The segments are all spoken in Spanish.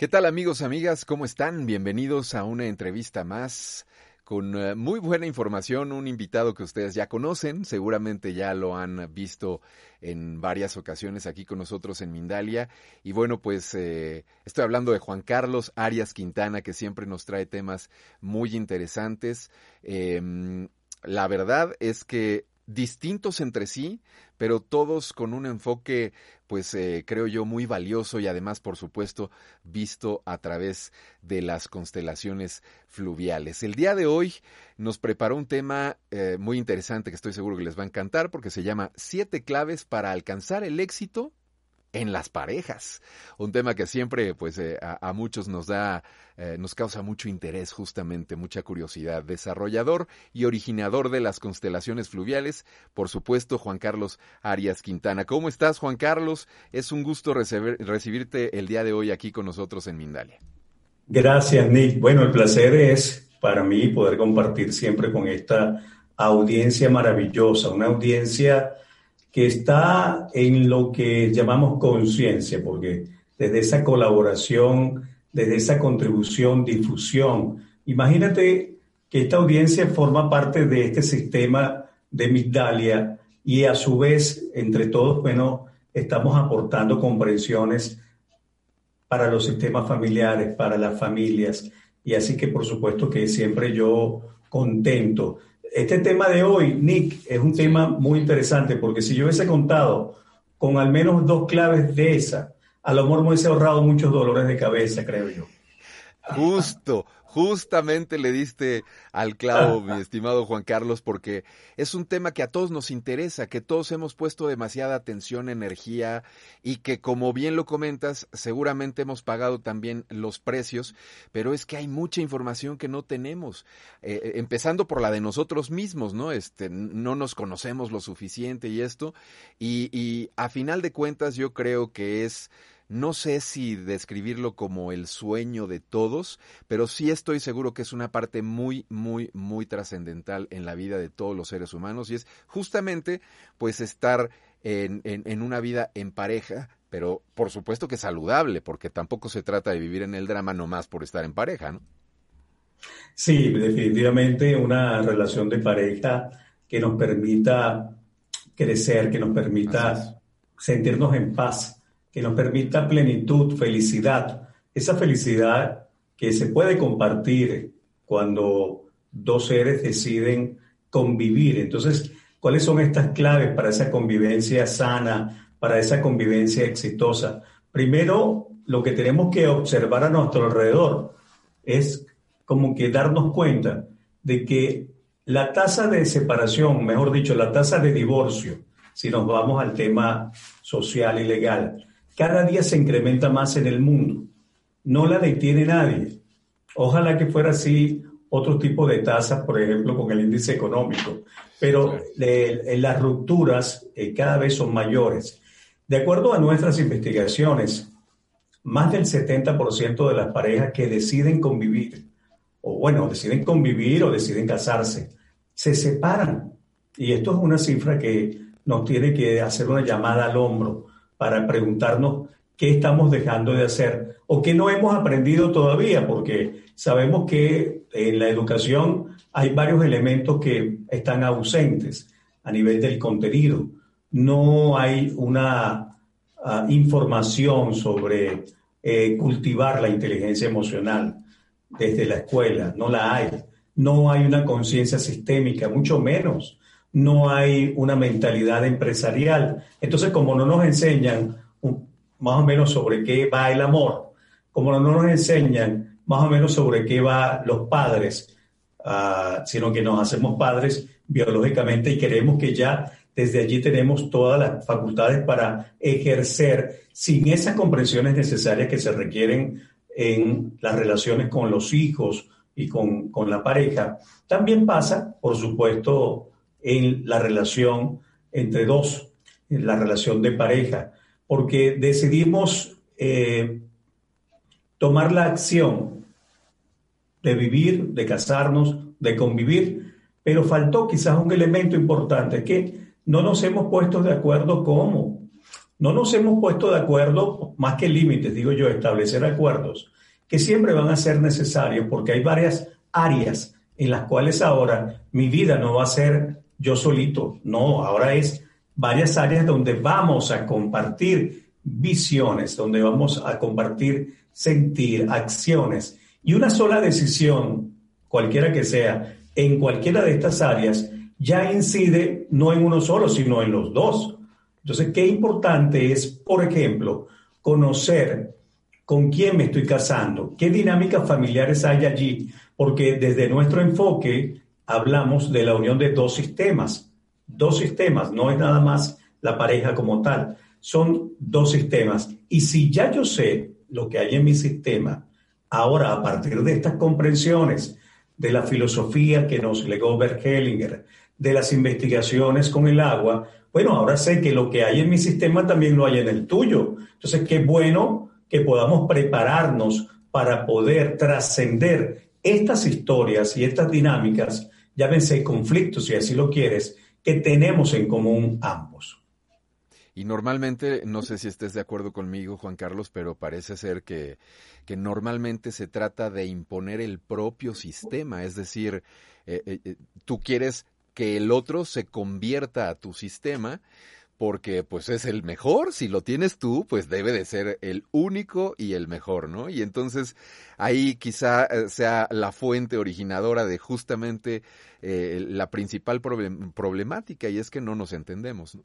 ¿Qué tal amigos, amigas? ¿Cómo están? Bienvenidos a una entrevista más con eh, muy buena información, un invitado que ustedes ya conocen, seguramente ya lo han visto en varias ocasiones aquí con nosotros en Mindalia. Y bueno, pues eh, estoy hablando de Juan Carlos Arias Quintana, que siempre nos trae temas muy interesantes. Em, la verdad es que distintos entre sí, pero todos con un enfoque, pues eh, creo yo, muy valioso y además, por supuesto, visto a través de las constelaciones fluviales. El día de hoy nos preparó un tema eh, muy interesante que estoy seguro que les va a encantar porque se llama Siete claves para alcanzar el éxito en las parejas. Un tema que siempre, pues, eh, a, muchos nos da, eh, nos causa mucho interés, justamente, mucha curiosidad. Desarrollador y originador de las constelaciones fluviales, por supuesto, Juan Carlos Arias Quintana. ¿Cómo estás, Juan Carlos? Es un gusto recibirte el día de hoy aquí con nosotros en Mindalia. Gracias, Nick. Bueno, el placer es para mí poder compartir siempre con esta audiencia maravillosa, una audiencia que está en lo que llamamos conciencia, porque desde esa colaboración, desde esa contribución, difusión, imagínate que esta audiencia forma parte de este sistema de Migdalia y a su vez, entre todos, bueno, estamos aportando comprensiones para los sistemas familiares, para las familias, y así que por supuesto que siempre yo contento este tema de hoy, Nick, es un tema muy interesante porque si yo hubiese contado con al menos dos claves de esa, a lo mejor me hubiese ahorrado muchos dolores de cabeza, creo yo. Justo, Justamente le diste al clavo, mi estimado Juan Carlos, porque es un tema que a todos nos interesa, que todos hemos puesto demasiada atención, energía y que, como bien lo comentas, seguramente hemos pagado también los precios, pero es que hay mucha información que no tenemos, eh, eh, empezando por la de nosotros mismos, ¿no? Este, no nos conocemos lo suficiente y esto, y, y a final de cuentas yo creo que es no sé si describirlo como el sueño de todos, pero sí estoy seguro que es una parte muy, muy, muy trascendental en la vida de todos los seres humanos y es justamente pues estar en, en, una vida en pareja, pero por supuesto que saludable, porque tampoco se trata de vivir en el drama nomás por estar en pareja, ¿no? Sí, definitivamente una relación de pareja que nos permita crecer, que nos permita sentirnos en paz que nos permita plenitud, felicidad, esa felicidad que se puede compartir cuando dos seres deciden convivir. Entonces, ¿cuáles son estas claves para esa convivencia sana, para esa convivencia exitosa? Primero, lo que tenemos que observar a nuestro alrededor es como que darnos cuenta de que la tasa de separación, mejor dicho, la tasa de divorcio, si nos vamos al tema social y legal, cada día se incrementa más en el mundo. No la detiene nadie. Ojalá que fuera así otro tipo de tasas, por ejemplo, con el índice económico, pero las rupturas eh, cada vez son mayores. De acuerdo a nuestras investigaciones, más del 70% de las parejas que deciden convivir, o bueno, deciden convivir o deciden casarse, se separan. Y esto es una cifra que nos tiene que hacer una llamada al hombro para preguntarnos qué estamos dejando de hacer o qué no hemos aprendido todavía, porque sabemos que en la educación hay varios elementos que están ausentes a nivel del contenido. No hay una ah, información sobre eh, cultivar la inteligencia emocional desde la escuela, no la hay. No hay una conciencia sistémica, mucho menos no hay una mentalidad empresarial. Entonces, como no nos enseñan más o menos sobre qué va el amor, como no nos enseñan más o menos sobre qué va los padres, ah, sino que nos hacemos padres biológicamente y queremos que ya desde allí tenemos todas las facultades para ejercer sin esas comprensiones necesarias que se requieren en las relaciones con los hijos y con, con la pareja. También pasa, por supuesto, en la relación entre dos, en la relación de pareja, porque decidimos eh, tomar la acción de vivir, de casarnos, de convivir, pero faltó quizás un elemento importante, que no nos hemos puesto de acuerdo cómo. no nos hemos puesto de acuerdo, más que límites, digo yo, establecer acuerdos que siempre van a ser necesarios porque hay varias áreas en las cuales ahora mi vida no va a ser yo solito, no, ahora es varias áreas donde vamos a compartir visiones, donde vamos a compartir sentir, acciones y una sola decisión, cualquiera que sea, en cualquiera de estas áreas, ya incide no en uno solo, sino en los dos. Entonces, qué importante es, por ejemplo, conocer con quién me estoy casando, qué dinámicas familiares hay allí, porque desde nuestro enfoque hablamos de la unión de dos sistemas, dos sistemas, no es nada más la pareja como tal, son dos sistemas. Y si ya yo sé lo que hay en mi sistema, ahora a partir de estas comprensiones, de la filosofía que nos legó Bert Hellinger, de las investigaciones con el agua, bueno, ahora sé que lo que hay en mi sistema también lo hay en el tuyo. Entonces, qué bueno que podamos prepararnos para poder trascender estas historias y estas dinámicas, llámense conflictos si así lo quieres, que tenemos en común ambos. Y normalmente, no sé si estés de acuerdo conmigo, Juan Carlos, pero parece ser que, que normalmente se trata de imponer el propio sistema, es decir, eh, eh, eh, tú quieres que el otro se convierta a tu sistema porque pues es el mejor, si lo tienes tú, pues debe de ser el único y el mejor, ¿no? Y entonces ahí quizá sea la fuente originadora de justamente la principal problemática y es que no nos entendemos. ¿no?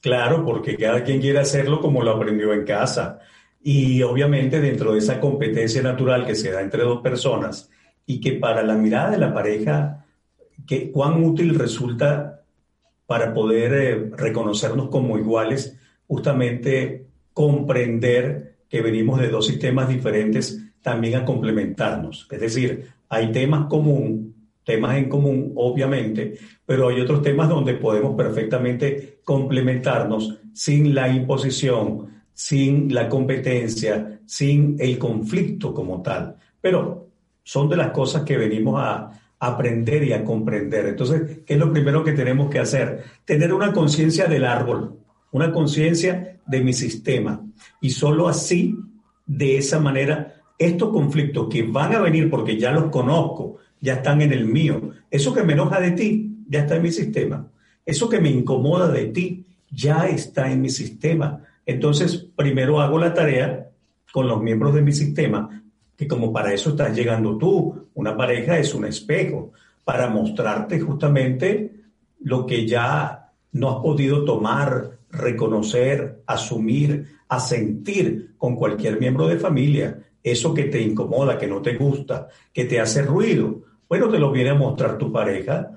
Claro, porque cada quien quiere hacerlo como lo aprendió en casa. Y obviamente dentro de esa competencia natural que se da entre dos personas y que para la mirada de la pareja, que cuán útil resulta para poder eh, reconocernos como iguales, justamente comprender que venimos de dos sistemas diferentes también a complementarnos. Es decir, hay temas comunes temas en común, obviamente, pero hay otros temas donde podemos perfectamente complementarnos sin la imposición, sin la competencia, sin el conflicto como tal. Pero son de las cosas que venimos a aprender y a comprender. Entonces, ¿qué es lo primero que tenemos que hacer? Tener una conciencia del árbol, una conciencia de mi sistema. Y solo así, de esa manera, estos conflictos que van a venir porque ya los conozco, ya están en el mío. Eso que me enoja de ti, ya está en mi sistema. Eso que me incomoda de ti, ya está en mi sistema. Entonces, primero hago la tarea con los miembros de mi sistema, que como para eso estás llegando tú, una pareja es un espejo, para mostrarte justamente lo que ya no has podido tomar, reconocer, asumir, asentir con cualquier miembro de familia. Eso que te incomoda, que no te gusta, que te hace ruido, bueno, te lo viene a mostrar tu pareja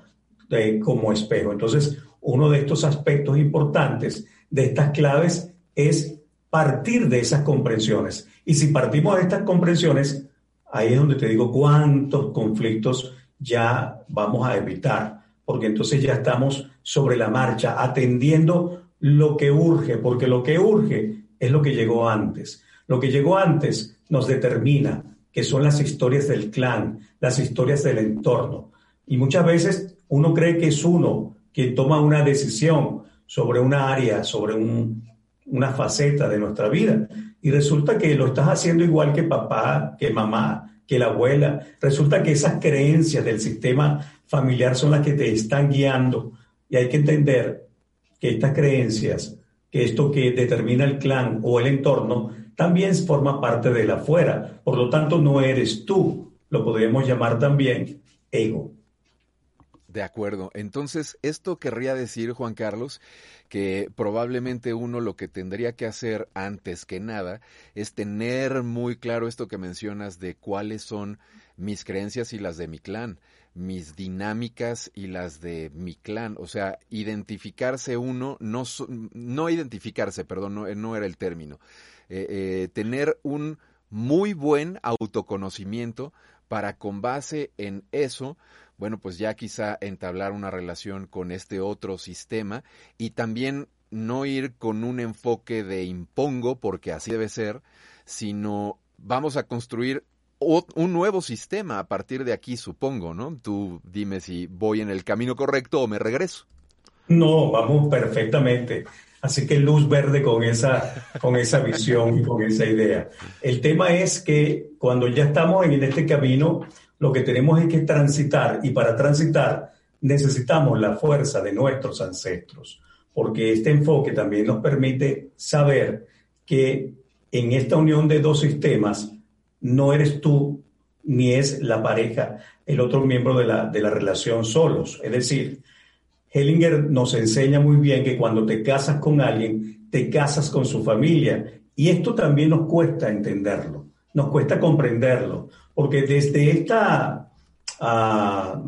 eh, como espejo. Entonces, uno de estos aspectos importantes de estas claves es partir de esas comprensiones. Y si partimos de estas comprensiones, ahí es donde te digo cuántos conflictos ya vamos a evitar, porque entonces ya estamos sobre la marcha, atendiendo lo que urge, porque lo que urge es lo que llegó antes. Lo que llegó antes nos determina, que son las historias del clan, las historias del entorno. Y muchas veces uno cree que es uno quien toma una decisión sobre una área, sobre una faceta de nuestra vida. Y resulta que lo estás haciendo igual que papá, que mamá, que la abuela. Resulta que esas creencias del sistema familiar son las que te están guiando. Y hay que entender que estas creencias, que esto que determina el clan o el entorno, también forma parte del afuera. Por lo tanto, no eres tú. Lo podríamos llamar también ego. De acuerdo. Entonces, esto querría decir, Juan Carlos, que probablemente uno lo que tendría que hacer antes que nada es tener muy claro esto que mencionas de cuáles son mis creencias y las de mi clan, mis dinámicas y las de mi clan. O sea, identificarse uno, no, no identificarse, perdón, no, no era el término, eh, eh, tener un muy buen autoconocimiento para con base en eso, bueno, pues ya quizá entablar una relación con este otro sistema y también no ir con un enfoque de impongo, porque así debe ser, sino vamos a construir un nuevo sistema a partir de aquí, supongo, ¿no? Tú dime si voy en el camino correcto o me regreso. No, vamos perfectamente. Así que luz verde con esa, con esa visión y con esa idea. El tema es que cuando ya estamos en este camino, lo que tenemos es que transitar y para transitar necesitamos la fuerza de nuestros ancestros, porque este enfoque también nos permite saber que en esta unión de dos sistemas no eres tú ni es la pareja el otro miembro de la, de la relación solos. Es decir, Hellinger nos enseña muy bien que cuando te casas con alguien, te casas con su familia. Y esto también nos cuesta entenderlo, nos cuesta comprenderlo, porque desde esta ah,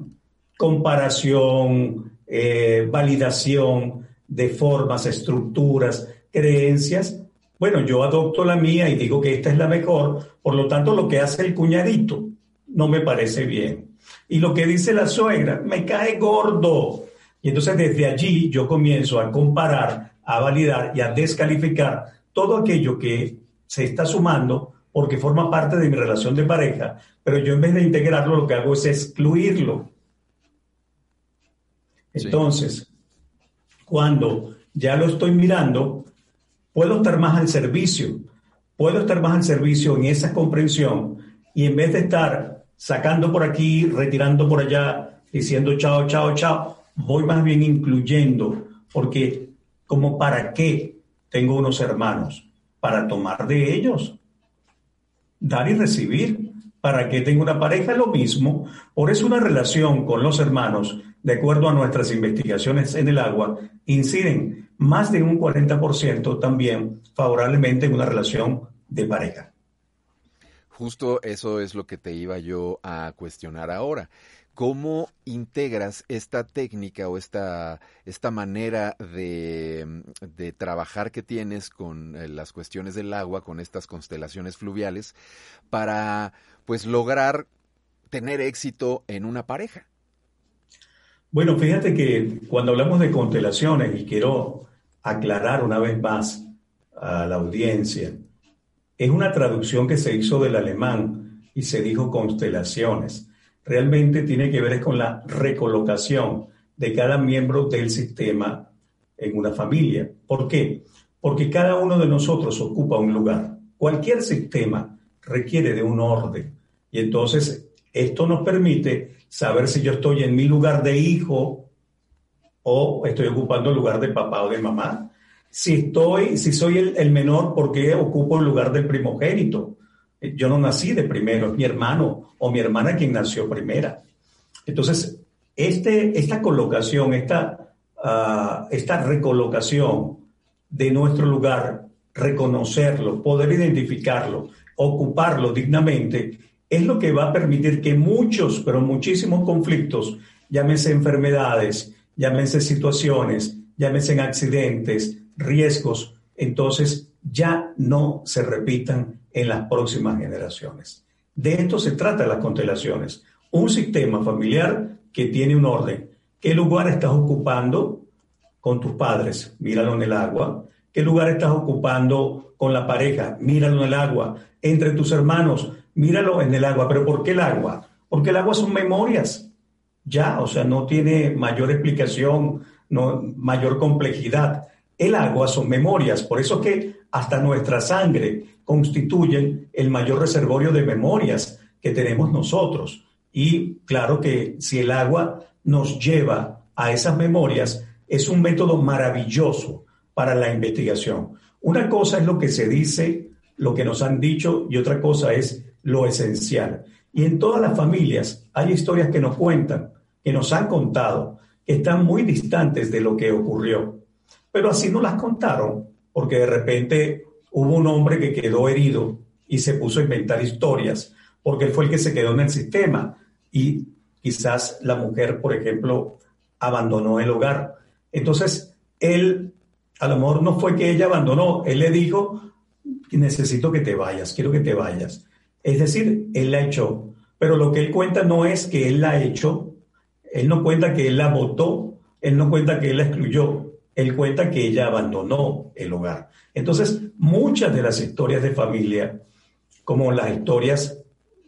comparación, eh, validación de formas, estructuras, creencias, bueno, yo adopto la mía y digo que esta es la mejor, por lo tanto lo que hace el cuñadito no me parece bien. Y lo que dice la suegra me cae gordo. Y entonces desde allí yo comienzo a comparar, a validar y a descalificar todo aquello que se está sumando porque forma parte de mi relación de pareja, pero yo en vez de integrarlo lo que hago es excluirlo. Entonces, cuando ya lo estoy mirando, puedo estar más al servicio, puedo estar más al servicio en esa comprensión y en vez de estar sacando por aquí, retirando por allá, diciendo chao, chao, chao, voy más bien incluyendo, porque como para qué tengo unos hermanos, para tomar de ellos, dar y recibir. ¿Para qué tengo una pareja? Lo mismo. Por eso una relación con los hermanos, de acuerdo a nuestras investigaciones en el agua, inciden más de un 40% también favorablemente en una relación de pareja. Justo eso es lo que te iba yo a cuestionar ahora. ¿Cómo integras esta técnica o esta, esta manera de, de, trabajar que tienes con eh, las cuestiones del agua, con estas constelaciones fluviales, para pues lograr tener éxito en una pareja? Bueno, fíjate que cuando hablamos de constelaciones, y quiero aclarar una vez más a la audiencia, es una traducción que se hizo del alemán y se dijo constelaciones. Realmente tiene que ver con la recolocación de cada miembro del sistema en una familia. ¿Por qué? Porque cada uno de nosotros ocupa un lugar. Cualquier sistema requiere de un orden. Y entonces esto nos permite saber si yo estoy en mi lugar de hijo o estoy ocupando el lugar de papá o de mamá. Si estoy, si soy el, menor, ¿por qué ocupo el lugar del primogénito? Yo no nací de primero, es mi hermano o mi hermana quien nació primera. Entonces, este, esta colocación, esta, ah, esta recolocación de nuestro lugar, reconocerlo, poder identificarlo, ocuparlo dignamente, es lo que va a permitir que muchos, pero muchísimos conflictos, llámense enfermedades, llámense situaciones, llámense accidentes, riesgos, entonces ya no se repitan en las próximas generaciones. De esto se trata las constelaciones. Un sistema familiar que tiene un orden. ¿Qué lugar estás ocupando con tus padres? Míralo en el agua. ¿Qué lugar estás ocupando con la pareja? Míralo en el agua. Entre tus hermanos, míralo en el agua. ¿Pero por qué el agua? Porque el agua son memorias ya, o sea, no tiene mayor explicación, no, mayor complejidad. El agua son memorias, por eso que hasta nuestra sangre constituyen el mayor reservorio de memorias que tenemos nosotros. Y claro que si el agua nos lleva a esas memorias, es un método maravilloso para la investigación. Una cosa es lo que se dice, lo que nos han dicho, y otra cosa es lo esencial. Y en todas las familias hay historias que nos cuentan que nos han contado que están muy distantes de lo que ocurrió. Pero así no las contaron, porque de repente hubo un hombre que quedó herido y se puso a inventar historias, porque él fue el que se quedó en el sistema y quizás la mujer, por ejemplo, abandonó el hogar. Entonces, él, a lo mejor no fue que ella abandonó, él le dijo, necesito que te vayas, quiero que te vayas. Es decir, él la echó, pero lo que él cuenta no es que él la hecho, él no cuenta que él la votó, él no cuenta que él la excluyó, él cuenta que ella abandonó el hogar. Entonces, muchas de las historias de familia, como las historias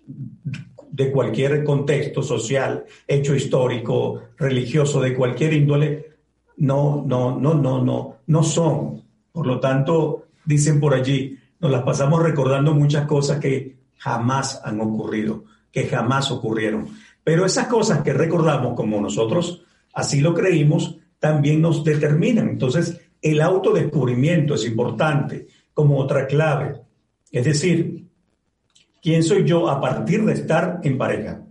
de cualquier contexto social, hecho histórico, religioso, de cualquier índole, no, no, no, no, no, no son. Por lo tanto, dicen por allí, nos las pasamos recordando muchas cosas que jamás han ocurrido, que jamás ocurrieron. Pero esas cosas que recordamos, como nosotros así lo creímos, también nos determinan. Entonces, el autodescubrimiento es importante como otra clave. Es decir, ¿quién soy yo a partir de estar en pareja?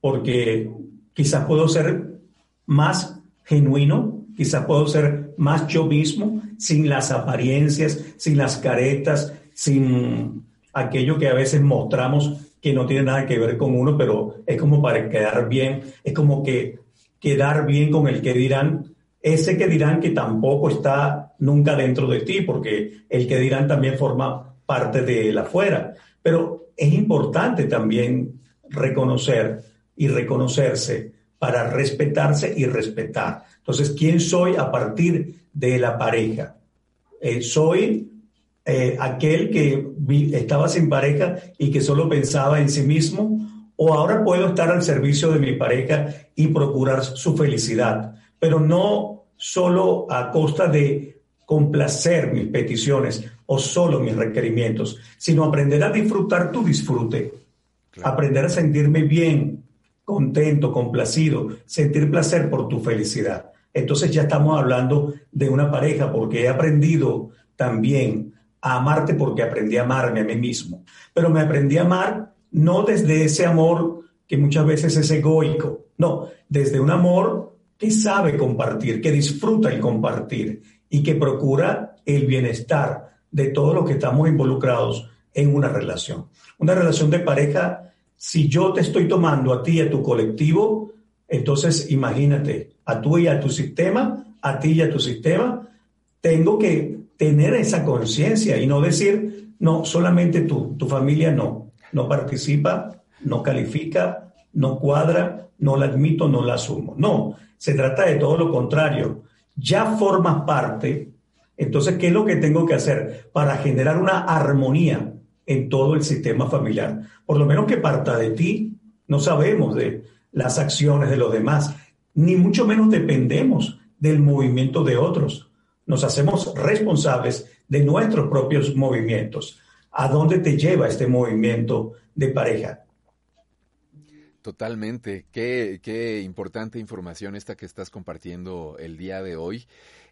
Porque quizás puedo ser más genuino, quizás puedo ser más yo mismo, sin las apariencias, sin las caretas, sin aquello que a veces mostramos que no tiene nada que ver con uno, pero es como para quedar bien, es como que quedar bien con el que dirán, ese que dirán que tampoco está nunca dentro de ti, porque el que dirán también forma parte de la afuera. Pero es importante también reconocer y reconocerse para respetarse y respetar. Entonces, ¿quién soy a partir de la pareja? Eh, soy eh, aquel que estaba sin pareja y que solo pensaba en sí mismo, o ahora puedo estar al servicio de mi pareja y procurar su felicidad, pero no solo a costa de complacer mis peticiones o solo mis requerimientos, sino aprender a disfrutar tu disfrute, aprender a sentirme bien, contento, complacido, sentir placer por tu felicidad. Entonces ya estamos hablando de una pareja porque he aprendido también a amarte porque aprendí a amarme a mí mismo. Pero me aprendí a amar no desde ese amor que muchas veces es egoico, no, desde un amor que sabe compartir, que disfruta el compartir y que procura el bienestar de todos los que estamos involucrados en una relación. Una relación de pareja, si yo te estoy tomando a ti y a tu colectivo, entonces imagínate, a tú y a tu sistema, a ti y a tu sistema, tengo que tener esa conciencia y no decir, no, solamente tú, tu familia no, no participa, no califica, no cuadra, no la admito, no la asumo. No, se trata de todo lo contrario. Ya formas parte, entonces, ¿qué es lo que tengo que hacer para generar una armonía en todo el sistema familiar? Por lo menos que parta de ti, no sabemos de las acciones de los demás, ni mucho menos dependemos del movimiento de otros nos hacemos responsables de nuestros propios movimientos. ¿A dónde te lleva este movimiento de pareja? Totalmente. Qué, qué importante información esta que estás compartiendo el día de hoy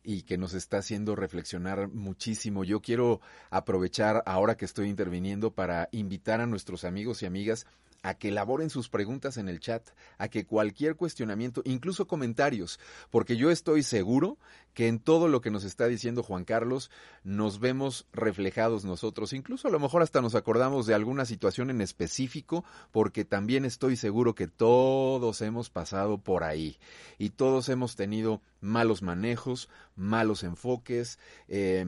y que nos está haciendo reflexionar muchísimo. Yo quiero aprovechar ahora que estoy interviniendo para invitar a nuestros amigos y amigas a que elaboren sus preguntas en el chat, a que cualquier cuestionamiento, incluso comentarios, porque yo estoy seguro que en todo lo que nos está diciendo Juan Carlos nos vemos reflejados nosotros, incluso a lo mejor hasta nos acordamos de alguna situación en específico, porque también estoy seguro que todos hemos pasado por ahí. Y todos hemos tenido malos manejos, malos enfoques, eh,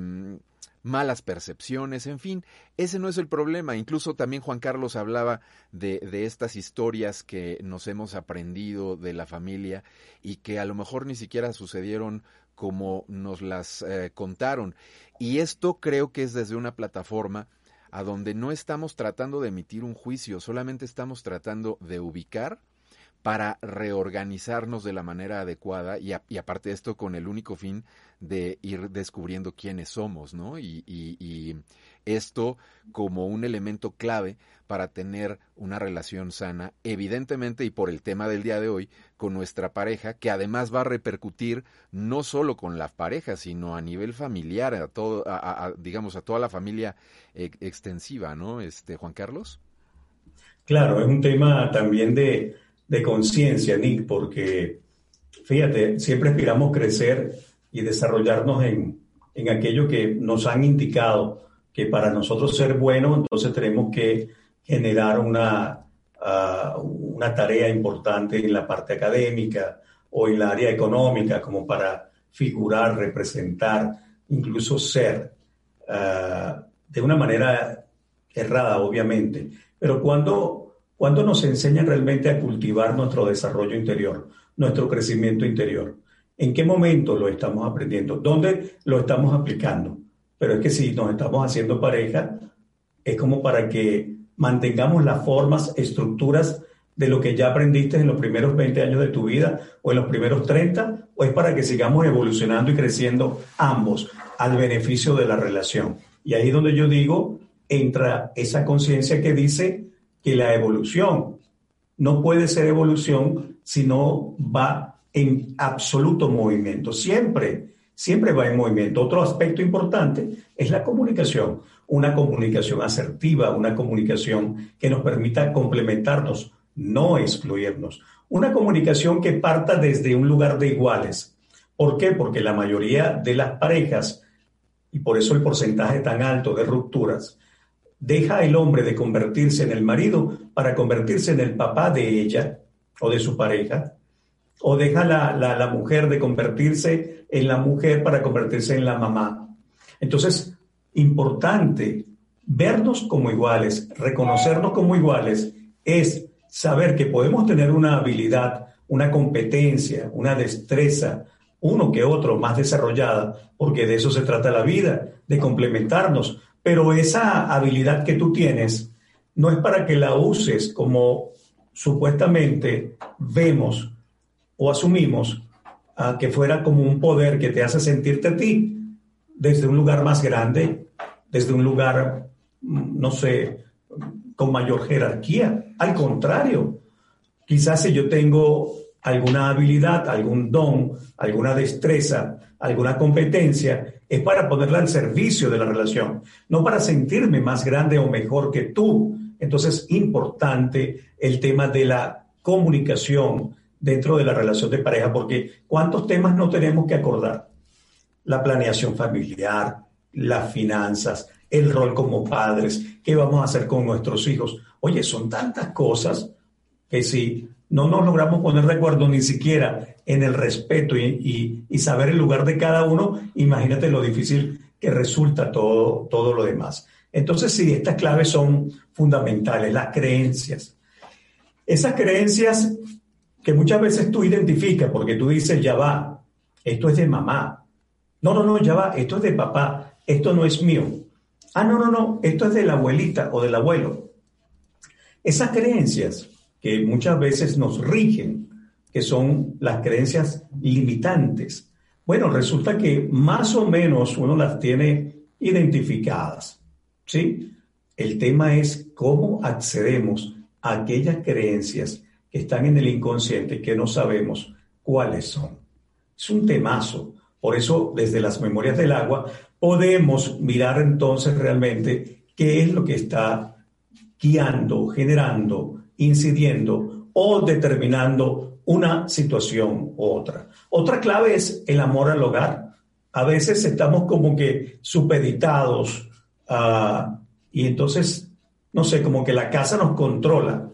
malas percepciones, en fin, ese no es el problema. Incluso también Juan Carlos hablaba de, estas historias que nos hemos aprendido de la familia y que a lo mejor ni siquiera sucedieron como nos las eh, contaron. Y esto creo que es desde una plataforma a donde no estamos tratando de emitir un juicio, solamente estamos tratando de ubicar para reorganizarnos de la manera adecuada y, y, aparte de esto con el único fin de ir descubriendo quiénes somos, ¿no? Y, y, esto como un elemento clave para tener una relación sana, evidentemente y por el tema del día de hoy, con nuestra pareja, que además va a repercutir no solo con la pareja, sino a nivel familiar, a todo, a, digamos, a toda la familia eh, extensiva, ¿no? Este, Juan Carlos. Claro, es un tema también de de conciencia, Nick, porque fíjate, siempre aspiramos crecer y desarrollarnos en, en aquello que nos han indicado que para nosotros ser buenos, entonces tenemos que generar una, uh, una tarea importante en la parte académica o en la área económica, como para figurar, representar, incluso ser, uh, de una manera errada, obviamente. Pero cuando ¿Cuándo nos enseñan realmente a cultivar nuestro desarrollo interior, nuestro crecimiento interior? ¿En qué momento lo estamos aprendiendo? ¿Dónde lo estamos aplicando? Pero es que si nos estamos haciendo pareja, es como para que mantengamos las formas, estructuras de lo que ya aprendiste en los primeros 20 años de tu vida o en los primeros 30, o es para que sigamos evolucionando y creciendo ambos al beneficio de la relación. Y ahí es donde yo digo, entra esa conciencia que dice que la evolución no puede ser evolución si no va en absoluto movimiento. Siempre, siempre va en movimiento. Otro aspecto importante es la comunicación. Una comunicación asertiva, una comunicación que nos permita complementarnos, no excluirnos. Una comunicación que parta desde un lugar de iguales. ¿Por qué? Porque la mayoría de las parejas, y por eso el porcentaje tan alto de rupturas, deja el hombre de convertirse en el marido para convertirse en el papá de ella o de su pareja, o deja la, la, mujer de convertirse en la mujer para convertirse en la mamá. Entonces, importante vernos como iguales, reconocernos como iguales, es saber que podemos tener una habilidad, una competencia, una destreza, uno que otro más desarrollada, porque de eso se trata la vida, de complementarnos, pero esa habilidad que tú tienes no es para que la uses como supuestamente vemos o asumimos a que fuera como un poder que te hace sentirte a ti desde un lugar más grande, desde un lugar, no sé, con mayor jerarquía. Al contrario, quizás si yo tengo alguna habilidad, algún don, alguna destreza, alguna competencia, es para ponerla al servicio de la relación, no para sentirme más grande o mejor que tú. Entonces, importante el tema de la comunicación dentro de la relación de pareja, porque ¿cuántos temas no tenemos que acordar? La planeación familiar, las finanzas, el rol como padres, qué vamos a hacer con nuestros hijos. Oye, son tantas cosas que si no nos logramos poner de acuerdo ni siquiera en el respeto y, saber el lugar de cada uno, imagínate lo difícil que resulta todo, todo lo demás. Entonces, sí, estas claves son fundamentales, las creencias. Esas creencias que muchas veces tú identificas, porque tú dices, ya va, esto es de mamá. No, no, no, ya va, esto es de papá, esto no es mío. Ah, no, no, no, esto es de la abuelita o del abuelo. Esas creencias que muchas veces nos rigen, que son las creencias limitantes. Bueno, resulta que más o menos uno las tiene identificadas, ¿sí? El tema es cómo accedemos a aquellas creencias que están en el inconsciente que no sabemos cuáles son. Es un temazo. Por eso, desde las memorias del agua, podemos mirar entonces realmente qué es lo que está guiando, generando incidiendo o determinando una situación u otra. Otra clave es el amor al hogar. A veces estamos como que supeditados ah, y entonces, no sé, como que la casa nos controla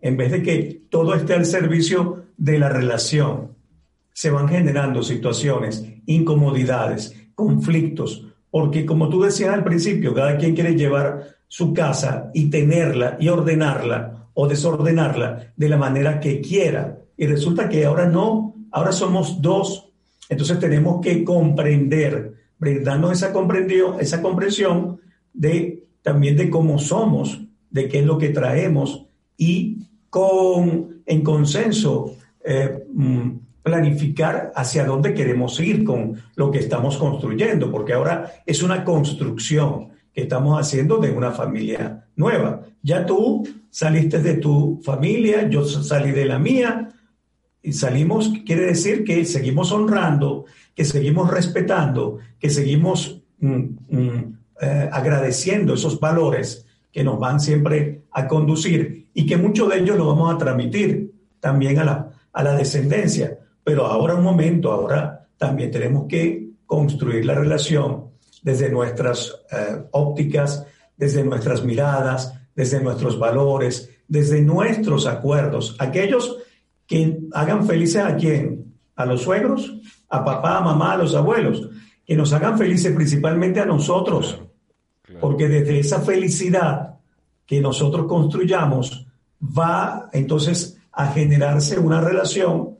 en vez de que todo esté al servicio de la relación. Se van generando situaciones, incomodidades, conflictos, porque como tú decías al principio, cada quien quiere llevar su casa y tenerla y ordenarla o desordenarla de la manera que quiera. Y resulta que ahora no, ahora somos dos. Entonces tenemos que comprender, brindarnos esa comprensión, de también de cómo somos, de qué es lo que traemos y con en consenso eh, mm, planificar hacia dónde queremos ir con lo que estamos construyendo, porque ahora es una construcción que estamos haciendo de una familia nueva. Ya tú saliste de tu familia, yo salí de la mía, y salimos, quiere decir que seguimos honrando, que seguimos respetando, que seguimos mm, mm, eh, agradeciendo esos valores que nos van siempre a conducir y que muchos de ellos lo vamos a transmitir también a la, a la descendencia. Pero ahora un momento, ahora también tenemos que construir la relación desde nuestras eh, ópticas, desde nuestras miradas, desde nuestros valores, desde nuestros acuerdos. Aquellos que hagan felices a quién? A los suegros, a papá, a mamá, a los abuelos. Que nos hagan felices principalmente a nosotros. Porque desde esa felicidad que nosotros construyamos va entonces a generarse una relación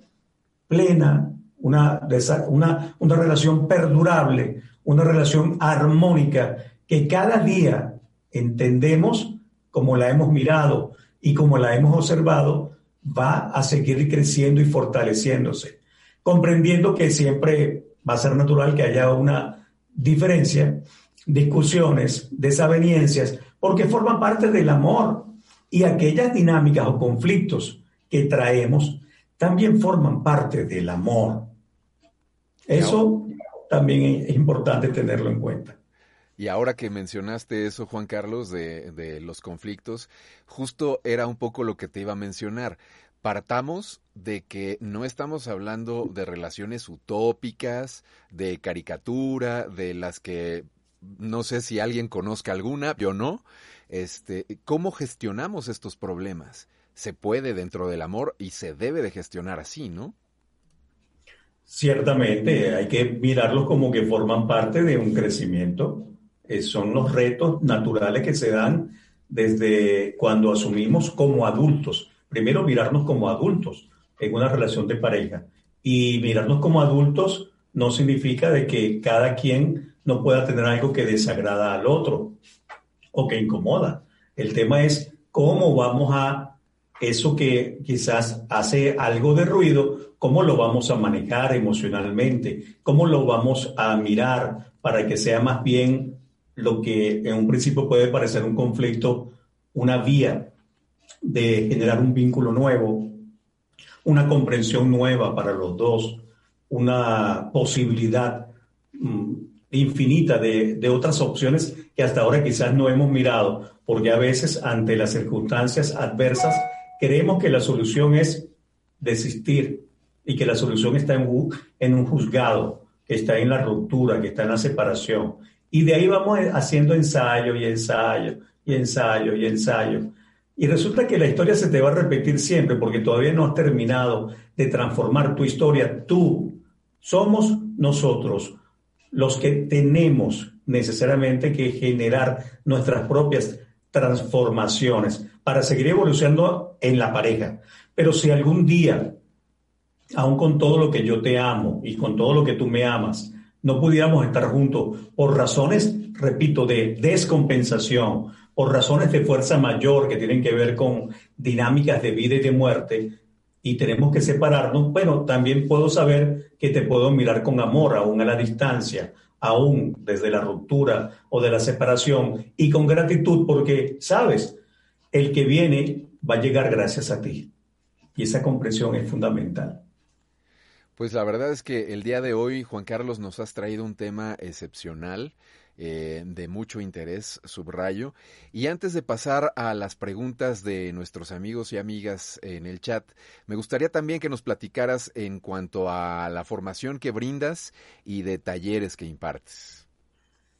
plena, una, una, una relación perdurable, una relación armónica que cada día entendemos como la hemos mirado y como la hemos observado, va a seguir creciendo y fortaleciéndose, comprendiendo que siempre va a ser natural que haya una diferencia, discusiones, desavenencias, porque forman parte del amor y aquellas dinámicas o conflictos que traemos también forman parte del amor. Eso también es importante tenerlo en cuenta. Y ahora que mencionaste eso, Juan Carlos, de, los conflictos, justo era un poco lo que te iba a mencionar. Partamos de que no estamos hablando de relaciones utópicas, de caricatura, de las que no sé si alguien conozca alguna, yo no. Este, ¿cómo gestionamos estos problemas? Se puede dentro del amor y se debe de gestionar así, ¿no? Ciertamente, hay que mirarlos como que forman parte de un crecimiento. Eh, son los retos naturales que se dan desde cuando asumimos como adultos. Primero, mirarnos como adultos en una relación de pareja. Y mirarnos como adultos no significa de que cada quien no pueda tener algo que desagrada al otro o que incomoda. El tema es cómo vamos a eso que quizás hace algo de ruido, cómo lo vamos a manejar emocionalmente, cómo lo vamos a mirar para que sea más bien lo que en un principio puede parecer un conflicto, una vía de generar un vínculo nuevo, una comprensión nueva para los dos, una posibilidad mm, infinita de, de, otras opciones que hasta ahora quizás no hemos mirado, porque a veces ante las circunstancias adversas creemos que la solución es desistir y que la solución está en, en un juzgado, que está en la ruptura, que está en la separación. Y de ahí vamos haciendo ensayo y ensayo y ensayo y ensayo. Y resulta que la historia se te va a repetir siempre porque todavía no has terminado de transformar tu historia. Tú somos nosotros los que tenemos necesariamente que generar nuestras propias transformaciones para seguir evolucionando en la pareja. Pero si algún día, aun con todo lo que yo te amo y con todo lo que tú me amas, no pudiéramos estar juntos por razones, repito, de descompensación, por razones de fuerza mayor que tienen que ver con dinámicas de vida y de muerte, y tenemos que separarnos, bueno, también puedo saber que te puedo mirar con amor, aún a la distancia, aún desde la ruptura o de la separación, y con gratitud porque, sabes, el que viene va a llegar gracias a ti. Y esa comprensión es fundamental. Pues la verdad es que el día de hoy, Juan Carlos, nos has traído un tema excepcional. Eh, de mucho interés, subrayo. Y antes de pasar a las preguntas de nuestros amigos y amigas en el chat, me gustaría también que nos platicaras en cuanto a la formación que brindas y de talleres que impartes.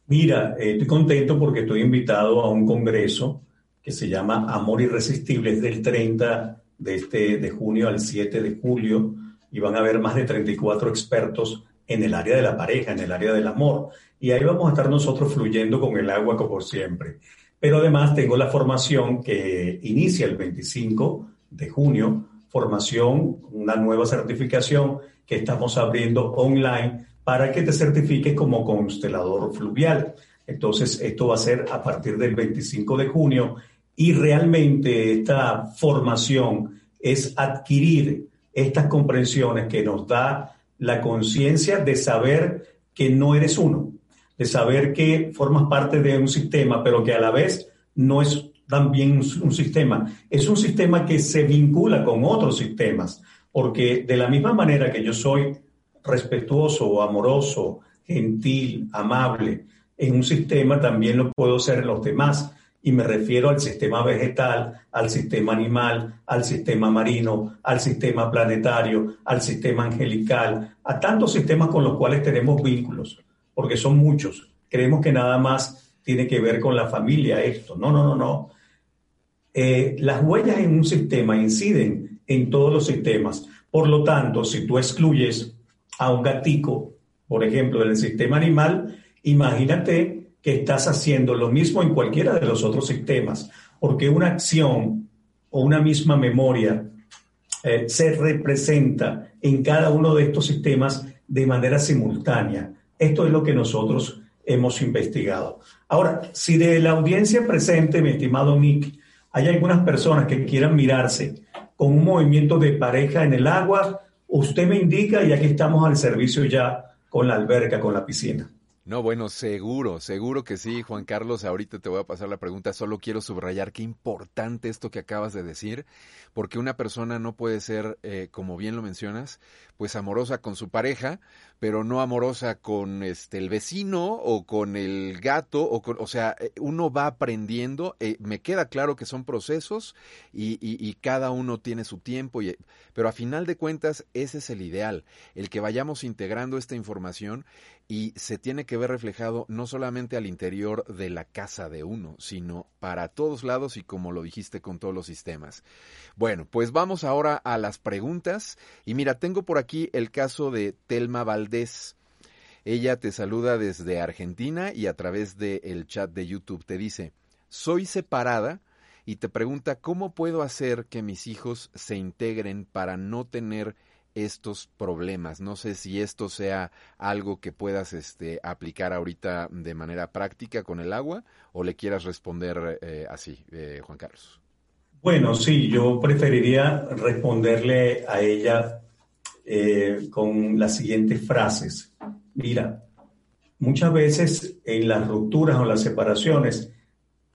Mira, estoy contento porque estoy invitado a un congreso que se llama Amor Irresistible, es del 30 de, este, de junio al 7 de julio, y van a haber más de 34 expertos en el área de la pareja, en el área del amor. Y ahí vamos a estar nosotros fluyendo con el agua como por siempre. Pero además tengo la formación que inicia el 25 de junio, formación, una nueva certificación que estamos abriendo online para que te certifiques como constelador fluvial. Entonces, esto va a ser a partir del 25 de junio y realmente esta formación es adquirir estas comprensiones que nos da la conciencia de saber que no eres uno, de saber que formas parte de un sistema, pero que a la vez no es también un sistema, es un sistema que se vincula con otros sistemas, porque de la misma manera que yo soy respetuoso, amoroso, gentil, amable en un sistema, también lo puedo ser en los demás y me refiero al sistema vegetal, al sistema animal, al sistema marino, al sistema planetario, al sistema angelical, a tantos sistemas con los cuales tenemos vínculos, porque son muchos. Creemos que nada más tiene que ver con la familia esto. No, no, no, no. Eh, las huellas en un sistema inciden en todos los sistemas. Por lo tanto, si tú excluyes a un gatico, por ejemplo, del sistema animal, imagínate que estás haciendo lo mismo en cualquiera de los otros sistemas, porque una acción o una misma memoria eh, se representa en cada uno de estos sistemas de manera simultánea. Esto es lo que nosotros hemos investigado. Ahora, si de la audiencia presente, mi estimado Nick, hay algunas personas que quieran mirarse con un movimiento de pareja en el agua, usted me indica y aquí estamos al servicio ya con la alberca, con la piscina. No, bueno, seguro, seguro que sí, Juan Carlos. Ahorita te voy a pasar la pregunta. Solo quiero subrayar qué importante esto que acabas de decir, porque una persona no puede ser, eh, como bien lo mencionas, pues amorosa con su pareja, pero no amorosa con este el vecino o con el gato o con, o sea, eh, uno va aprendiendo. Eh, me queda claro que son procesos y, y, cada uno tiene su tiempo, y, pero a final de cuentas ese es el ideal, el que vayamos integrando esta información y se tiene que ver reflejado no solamente al interior de la casa de uno, sino para todos lados y como lo dijiste con todos los sistemas. Bueno, pues vamos ahora a las preguntas y mira, tengo por aquí el caso de Telma Valdés. Ella te saluda desde Argentina y a través del el chat de YouTube te dice, soy separada y te pregunta cómo puedo hacer que mis hijos se integren para no tener estos problemas. No sé si esto sea algo que puedas este, aplicar ahorita de manera práctica con el agua o le quieras responder eh, así, eh, Juan Carlos. Bueno, sí, yo preferiría responderle a ella eh, con las siguientes frases. Mira, muchas veces en las rupturas o las separaciones,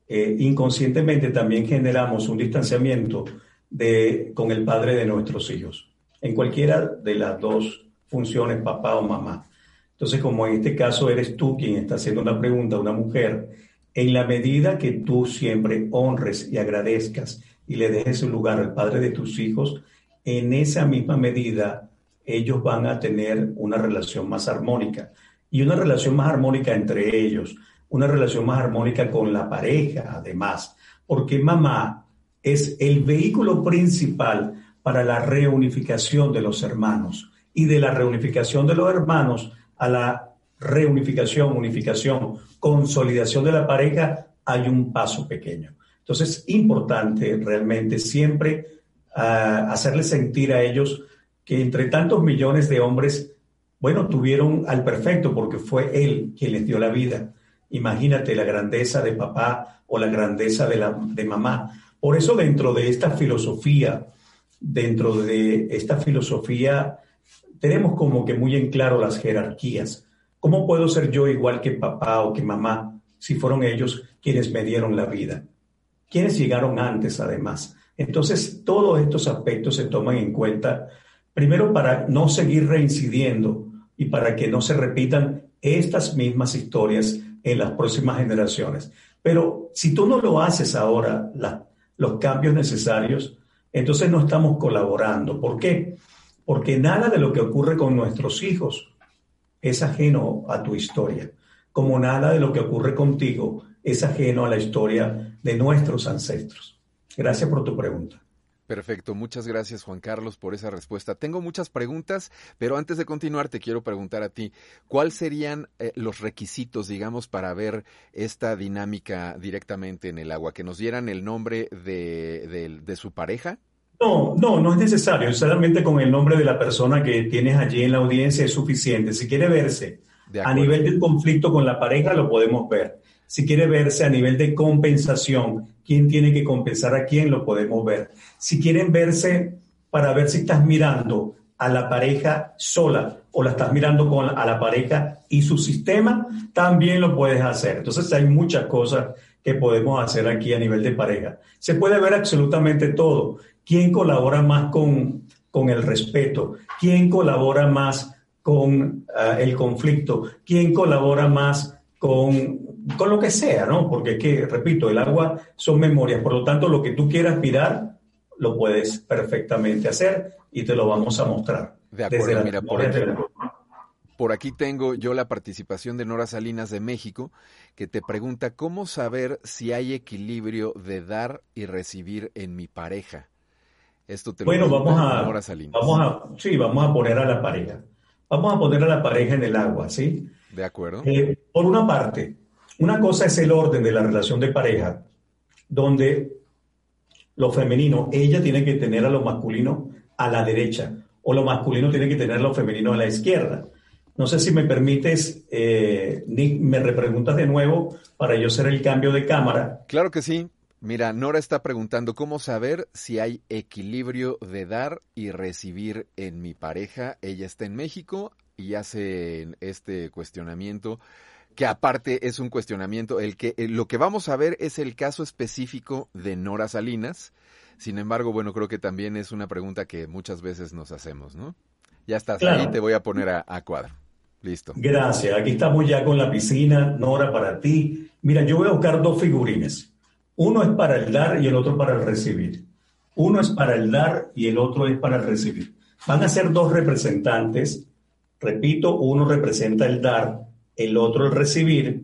inconscientemente también generamos un distanciamiento de, con el padre de nuestros hijos en cualquiera de las dos funciones, papá o mamá. Entonces, como en este caso eres tú quien está haciendo una pregunta a una mujer, en la medida que tú siempre honres y agradezcas y le dejes su lugar al padre de tus hijos, en esa misma medida ellos van a tener una relación más armónica y una relación más armónica entre ellos, una relación más armónica con la pareja, además, porque mamá es el vehículo principal para la reunificación de los hermanos y de la reunificación de los hermanos a la reunificación, unificación, consolidación de la pareja, hay un paso pequeño. Entonces, es importante realmente siempre uh, hacerles sentir a ellos que entre tantos millones de hombres, bueno, tuvieron al perfecto porque fue él quien les dio la vida. Imagínate la grandeza de papá o la grandeza de, la, de mamá. Por eso dentro de esta filosofía dentro de esta filosofía tenemos como que muy en claro las jerarquías. ¿Cómo puedo ser yo igual que papá o que mamá si fueron ellos quienes me dieron la vida? ¿Quiénes llegaron antes además? Entonces, todos estos aspectos se toman en cuenta, primero para no seguir reincidiendo y para que no se repitan estas mismas historias en las próximas generaciones. Pero si tú no lo haces ahora, los cambios necesarios, entonces no estamos colaborando. ¿Por qué? Porque nada de lo que ocurre con nuestros hijos es ajeno a tu historia, como nada de lo que ocurre contigo es ajeno a la historia de nuestros ancestros. Gracias por tu pregunta. Perfecto, muchas gracias Juan Carlos por esa respuesta. Tengo muchas preguntas, pero antes de continuar te quiero preguntar a ti, ¿cuáles serían eh, los requisitos, digamos, para ver esta dinámica directamente en el agua? ¿Que nos dieran el nombre de, de su pareja? No, no, no es necesario. Solamente con el nombre de la persona que tienes allí en la audiencia es suficiente. Si quiere verse a nivel del conflicto con la pareja, lo podemos ver. Si quiere verse a nivel de compensación, quién tiene que compensar a quién, lo podemos ver. Si quieren verse para ver si estás mirando a la pareja sola o la estás mirando con, a la pareja y su sistema, también lo puedes hacer. Entonces hay muchas cosas que podemos hacer aquí a nivel de pareja. Se puede ver absolutamente todo. ¿Quién colabora más con, con el respeto? ¿Quién colabora más con ah, el conflicto? ¿Quién colabora más con, con lo que sea, ¿no? Porque, que, repito, el agua son memorias, por lo tanto, lo que tú quieras mirar, lo puedes perfectamente hacer y te lo vamos a mostrar. De acuerdo, mira, por aquí, por aquí tengo yo la participación de Nora Salinas de México, que te pregunta cómo saber si hay equilibrio de dar y recibir en mi pareja. Esto te bueno, vamos a, Nora Salinas. vamos a, sí, vamos a poner a la pareja. Vamos a poner a la pareja en el agua, ¿sí? De acuerdo. Eh, por una parte, una cosa es el orden de la relación de pareja, donde lo femenino, ella tiene que tener a lo masculino a la derecha, o lo masculino tiene que tener a lo femenino a la izquierda. No sé si me permites, eh, Nick, me repreguntas de nuevo para yo hacer el cambio de cámara. Claro que sí. Mira, Nora está preguntando cómo saber si hay equilibrio de dar y recibir en mi pareja. Ella está en México y hace este cuestionamiento que aparte es un cuestionamiento, el que lo que vamos a ver es el caso específico de Nora Salinas. Sin embargo, bueno, creo que también es una pregunta que muchas veces nos hacemos, ¿no? Ya estás ahí, te voy a poner a, a cuadro. Listo. Gracias. Aquí estamos ya con la piscina, Nora, para ti. Mira, yo voy a buscar dos figurines. Uno es para el dar y el otro para el recibir. Uno es para el dar y el otro es para el recibir. Van a ser dos representantes. Repito, uno representa el dar el otro el recibir,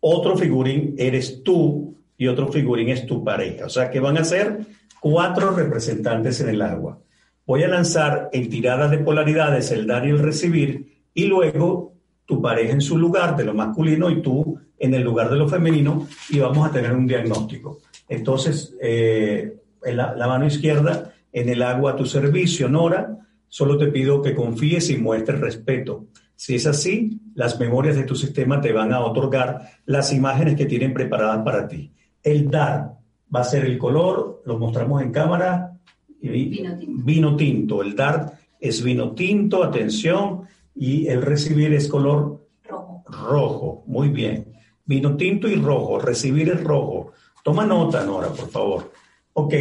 otro figurín eres tú y otro figurín es tu pareja. O sea que van a ser cuatro representantes en el agua. Voy a lanzar en tiradas de polaridades el dar y el recibir y luego tu pareja en su lugar de lo masculino y tú en el lugar de lo femenino y vamos a tener un diagnóstico. Entonces, eh, la, la mano izquierda en el agua a tu servicio, Nora, solo te pido que confíes y muestres respeto. Si es así, las memorias de tu sistema te van a otorgar las imágenes que tienen preparadas para ti. El dar va a ser el color, lo mostramos en cámara. Vino tinto. Vino tinto. El dar es vino tinto, atención, y el recibir es color rojo. Rojo, muy bien. Vino tinto y rojo, recibir es rojo. Toma nota, Nora, por favor. Ok.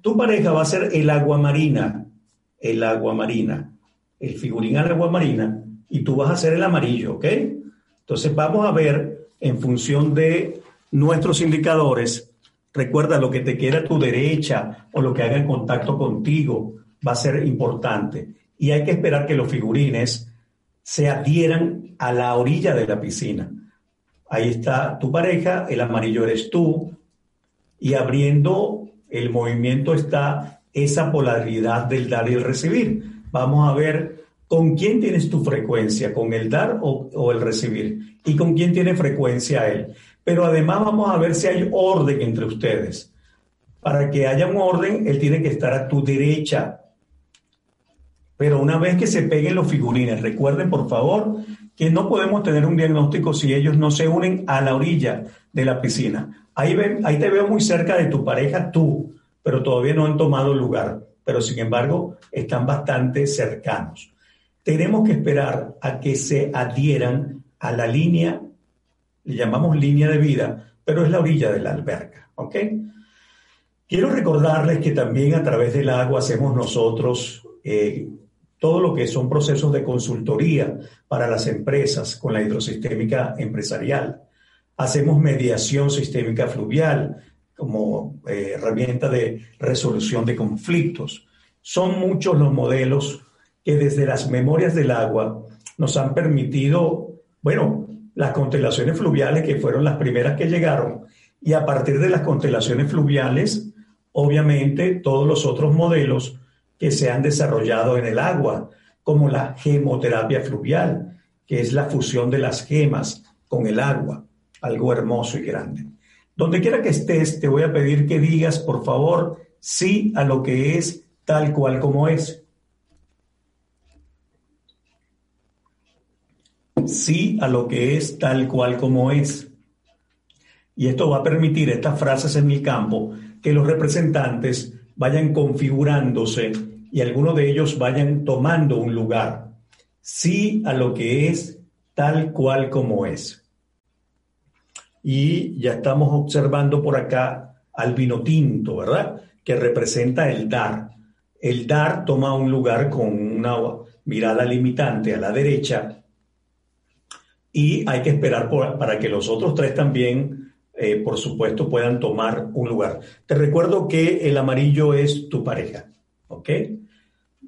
Tu pareja va a ser el agua marina, el agua marina, el figurín al agua marina y tú vas a hacer el amarillo, ¿ok? Entonces vamos a ver en función de nuestros indicadores, recuerda lo que te queda a tu derecha o lo que haga en contacto contigo va a ser importante. Y hay que esperar que los figurines se adhieran a la orilla de la piscina. Ahí está tu pareja, el amarillo eres tú, y abriendo el movimiento está esa polaridad del dar y el recibir. Vamos a ver ¿Con quién tienes tu frecuencia? ¿Con el dar o, el recibir? ¿Y con quién tiene frecuencia él? Pero además vamos a ver si hay orden entre ustedes. Para que haya un orden, él tiene que estar a tu derecha. Pero una vez que se peguen los figurines, recuerden por favor que no podemos tener un diagnóstico si ellos no se unen a la orilla de la piscina. Ahí, ven, ahí te veo muy cerca de tu pareja tú, pero todavía no han tomado lugar. Pero sin embargo, están bastante cercanos tenemos que esperar a que se adhieran a la línea, le llamamos línea de vida, pero es la orilla de la alberca, ¿ok? Quiero recordarles que también a través del agua hacemos nosotros eh, todo lo que son procesos de consultoría para las empresas con la hidrosistémica empresarial. Hacemos mediación sistémica fluvial como eh, herramienta de resolución de conflictos. Son muchos los modelos que desde las memorias del agua nos han permitido, bueno, las constelaciones fluviales que fueron las primeras que llegaron y a partir de las constelaciones fluviales, obviamente todos los otros modelos que se han desarrollado en el agua, como la gemoterapia fluvial, que es la fusión de las gemas con el agua, algo hermoso y grande. Donde quiera que estés, te voy a pedir que digas, por favor, sí a lo que es tal cual como es. Sí a lo que es tal cual como es. Y esto va a permitir estas frases en mi campo que los representantes vayan configurándose y algunos de ellos vayan tomando un lugar. Sí a lo que es tal cual como es. Y ya estamos observando por acá al vino tinto, ¿verdad? Que representa el dar. El dar toma un lugar con una mirada limitante a la derecha y hay que esperar para que los otros tres también, eh, por supuesto, puedan tomar un lugar. Te recuerdo que el amarillo es tu pareja, ¿ok?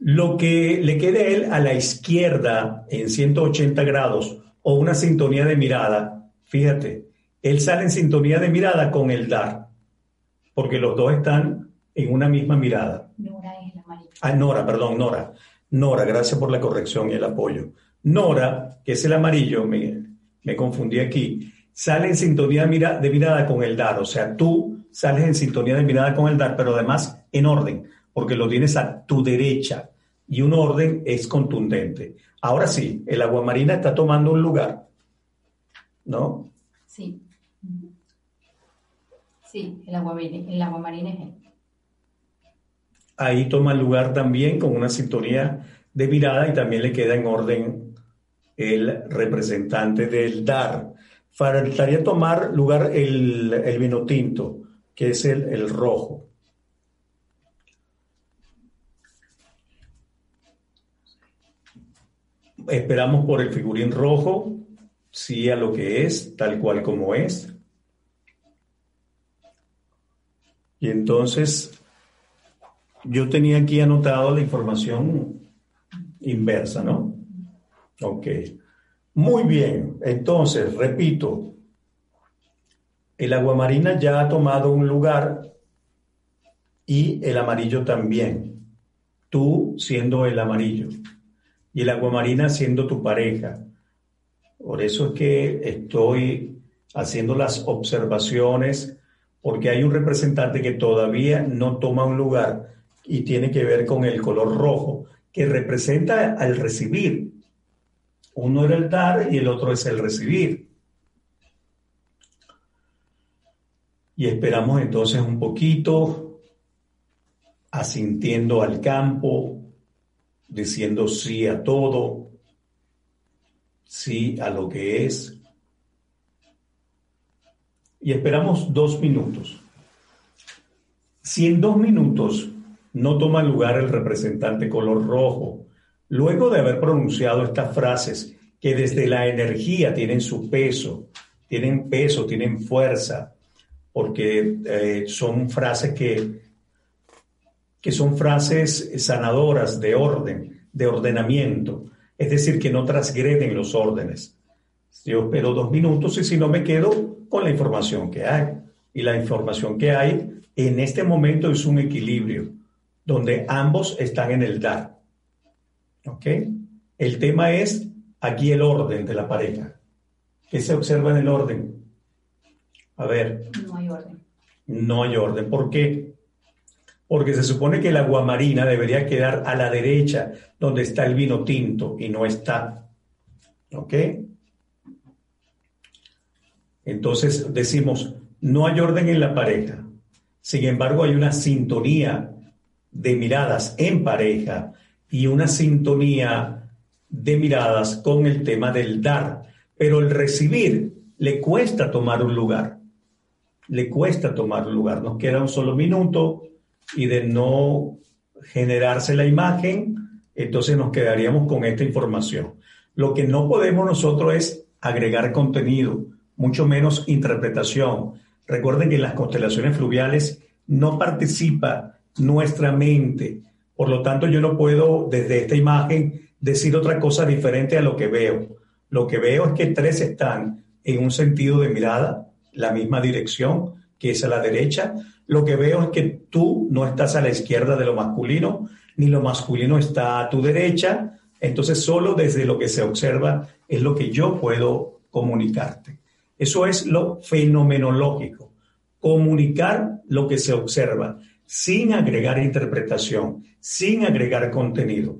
Lo que le quede a él a la izquierda en 180 grados o una sintonía de mirada, fíjate, él sale en sintonía de mirada con el dar, porque los dos están en una misma mirada. Nora es el amarillo. Ah, Nora, perdón, Nora. Nora, gracias por la corrección y el apoyo. Nora, que es el amarillo, me, me confundí aquí, sale en sintonía de mirada con el dar. O sea, tú sales en sintonía de mirada con el dar, pero además en orden, porque lo tienes a tu derecha y un orden es contundente. Ahora sí, el agua marina está tomando un lugar, ¿no? Sí. Sí, el agua, el agua marina es él. Ahí toma lugar también con una sintonía de mirada y también le queda en orden el representante del dar. Faltaría tomar lugar el, el vino tinto, que es el, el rojo. Esperamos por el figurín rojo, sí a lo que es, tal cual como es. Y entonces yo tenía aquí anotado la información inversa, ¿no? Ok. Muy bien. Entonces, repito, el aguamarina ya ha tomado un lugar y el amarillo también. Tú siendo el amarillo y el aguamarina siendo tu pareja. Por eso es que estoy haciendo las observaciones porque hay un representante que todavía no toma un lugar y tiene que ver con el color rojo, que representa al recibir. Uno era el dar y el otro es el recibir. Y esperamos entonces un poquito, asintiendo al campo, diciendo sí a todo, sí a lo que es. Y esperamos dos minutos. Si en dos minutos no toma lugar el representante color rojo. Luego de haber pronunciado estas frases que desde la energía tienen su peso, tienen peso, tienen fuerza, porque eh, son frases que, que son frases sanadoras de orden, de ordenamiento, es decir, que no transgreden los órdenes. Yo espero dos minutos y si no me quedo con la información que hay. Y la información que hay en este momento es un equilibrio donde ambos están en el dar. ¿Ok? El tema es aquí el orden de la pareja. ¿Qué se observa en el orden? A ver. No hay orden. No hay orden. ¿Por qué? Porque se supone que el agua marina debería quedar a la derecha, donde está el vino tinto, y no está. ¿Ok? Entonces decimos, no hay orden en la pareja. Sin embargo, hay una sintonía de miradas en pareja y una sintonía de miradas con el tema del dar. Pero el recibir le cuesta tomar un lugar. Le cuesta tomar un lugar. Nos queda un solo minuto y de no generarse la imagen, entonces nos quedaríamos con esta información. Lo que no podemos nosotros es agregar contenido, mucho menos interpretación. Recuerden que en las constelaciones fluviales no participa nuestra mente. Por lo tanto, yo no puedo desde esta imagen decir otra cosa diferente a lo que veo. Lo que veo es que tres están en un sentido de mirada, la misma dirección, que es a la derecha. Lo que veo es que tú no estás a la izquierda de lo masculino, ni lo masculino está a tu derecha. Entonces, solo desde lo que se observa es lo que yo puedo comunicarte. Eso es lo fenomenológico, comunicar lo que se observa sin agregar interpretación, sin agregar contenido.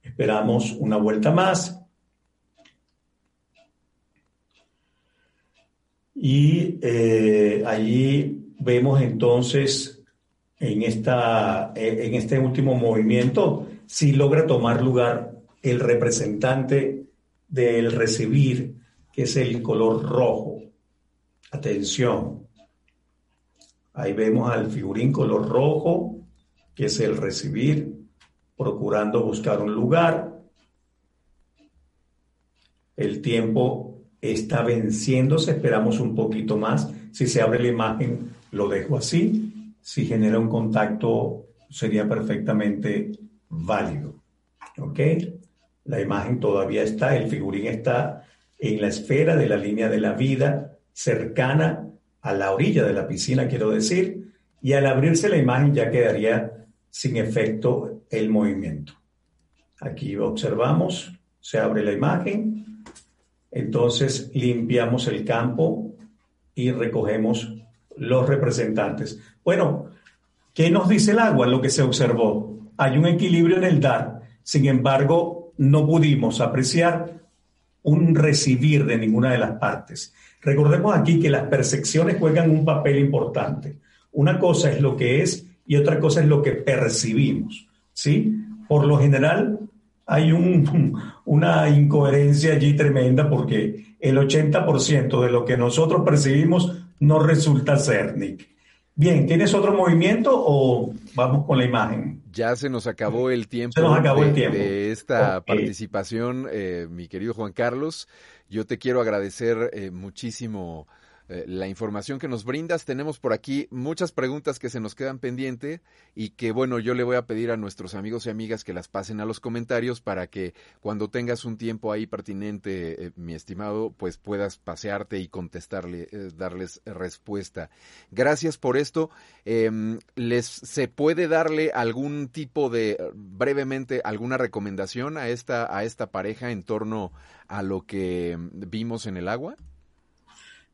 Esperamos una vuelta más. Y eh, allí vemos entonces en, esta, en este último movimiento si logra tomar lugar el representante del recibir, que es el color rojo. Atención, Ahí vemos al figurín color rojo, que es el recibir, procurando buscar un lugar. El tiempo está venciéndose, esperamos un poquito más. Si se abre la imagen, lo dejo así. Si genera un contacto, sería perfectamente válido. ¿Ok? La imagen todavía está, el figurín está en la esfera de la línea de la vida, cercana a la orilla de la piscina, quiero decir, y al abrirse la imagen ya quedaría sin efecto el movimiento. Aquí observamos, se abre la imagen, entonces limpiamos el campo y recogemos los representantes. Bueno, ¿qué nos dice el agua? Lo que se observó. Hay un equilibrio en el dar, sin embargo, no pudimos apreciar un recibir de ninguna de las partes. Recordemos aquí que las percepciones juegan un papel importante. Una cosa es lo que es y otra cosa es lo que percibimos, ¿sí? Por lo general hay un, una incoherencia allí tremenda porque el 80% de lo que nosotros percibimos no resulta ser, Nick. Bien, ¿tienes otro movimiento o vamos con la imagen? Ya se nos acabó el tiempo, se nos acabó de, el tiempo. de esta participación, eh, mi querido Juan Carlos. Yo te quiero agradecer eh, muchísimo eh, la información que nos brindas. Tenemos por aquí muchas preguntas que se nos quedan pendientes y que, bueno, yo le voy a pedir a nuestros amigos y amigas que las pasen a los comentarios para que cuando tengas un tiempo ahí pertinente, eh, mi estimado, pues puedas pasearte y contestarle, eh, darles respuesta. Gracias por esto. Em, ¿Les se puede darle algún tipo de, brevemente, alguna recomendación a esta, a esta pareja en torno a lo que vimos en el agua?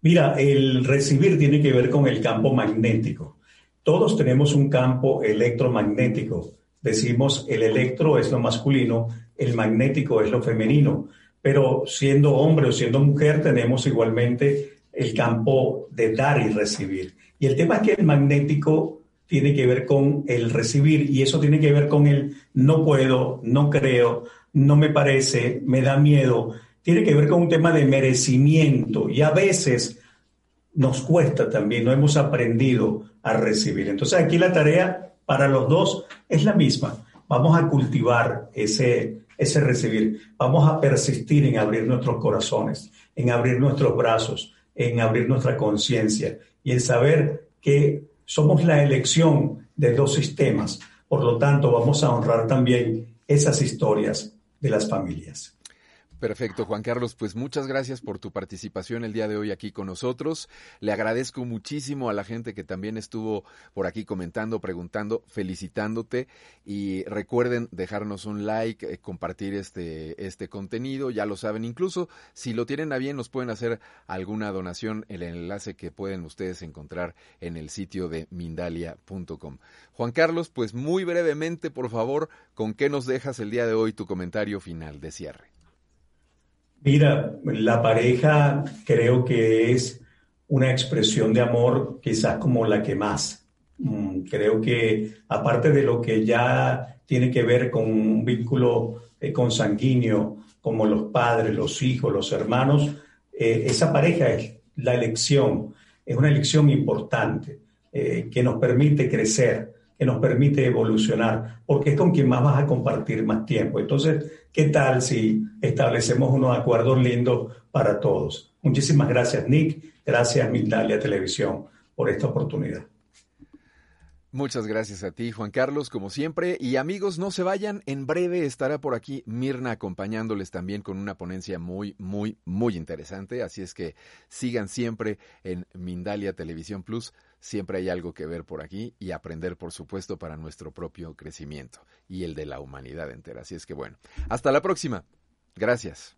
Mira, el recibir tiene que ver con el campo magnético. Todos tenemos un campo electromagnético. Decimos el electro es lo masculino, el magnético es lo femenino, pero siendo hombre o siendo mujer tenemos igualmente el campo de dar y recibir. Y el tema es que el magnético tiene que ver con el recibir y eso tiene que ver con el no puedo, no creo, no me parece, me da miedo tiene que ver con un tema de merecimiento y a veces nos cuesta también, no hemos aprendido a recibir. Entonces aquí la tarea para los dos es la misma. Vamos a cultivar ese, ese recibir, vamos a persistir en abrir nuestros corazones, en abrir nuestros brazos, en abrir nuestra conciencia y en saber que somos la elección de dos sistemas. Por lo tanto, vamos a honrar también esas historias de las familias. Perfecto, Juan Carlos, pues muchas gracias por tu participación el día de hoy aquí con nosotros. Le agradezco muchísimo a la gente que también estuvo por aquí comentando, preguntando, felicitándote y recuerden dejarnos un like, eh, compartir este este contenido, ya lo saben, incluso si lo tienen a bien nos pueden hacer alguna donación, el enlace que pueden ustedes encontrar en el sitio de mindalia.com. Juan Carlos, pues muy brevemente, por favor, ¿con qué nos dejas el día de hoy tu comentario final de cierre? Mira, la pareja creo que es una expresión de amor quizás como la que más. Mm, creo que aparte de lo que ya tiene que ver con un vínculo eh, consanguíneo, como los padres, los hijos, los hermanos, eh, esa pareja es la elección, es una elección importante eh, que nos permite crecer, que nos permite evolucionar, porque es con quien más vas a compartir más tiempo. Entonces, ¿qué tal si establecemos unos acuerdos lindos para todos? Muchísimas gracias, Nick. Gracias, Mindalia Televisión, por esta oportunidad. Muchas gracias a ti, Juan Carlos, como siempre. Y amigos, no se vayan. En breve estará por aquí Mirna acompañándoles también con una ponencia muy, muy, muy interesante. Así es que sigan siempre en Mindalia Televisión Plus. Siempre hay algo que ver por aquí y aprender, por supuesto, para nuestro propio crecimiento y el de la humanidad entera. Así es que bueno, hasta la próxima. Gracias.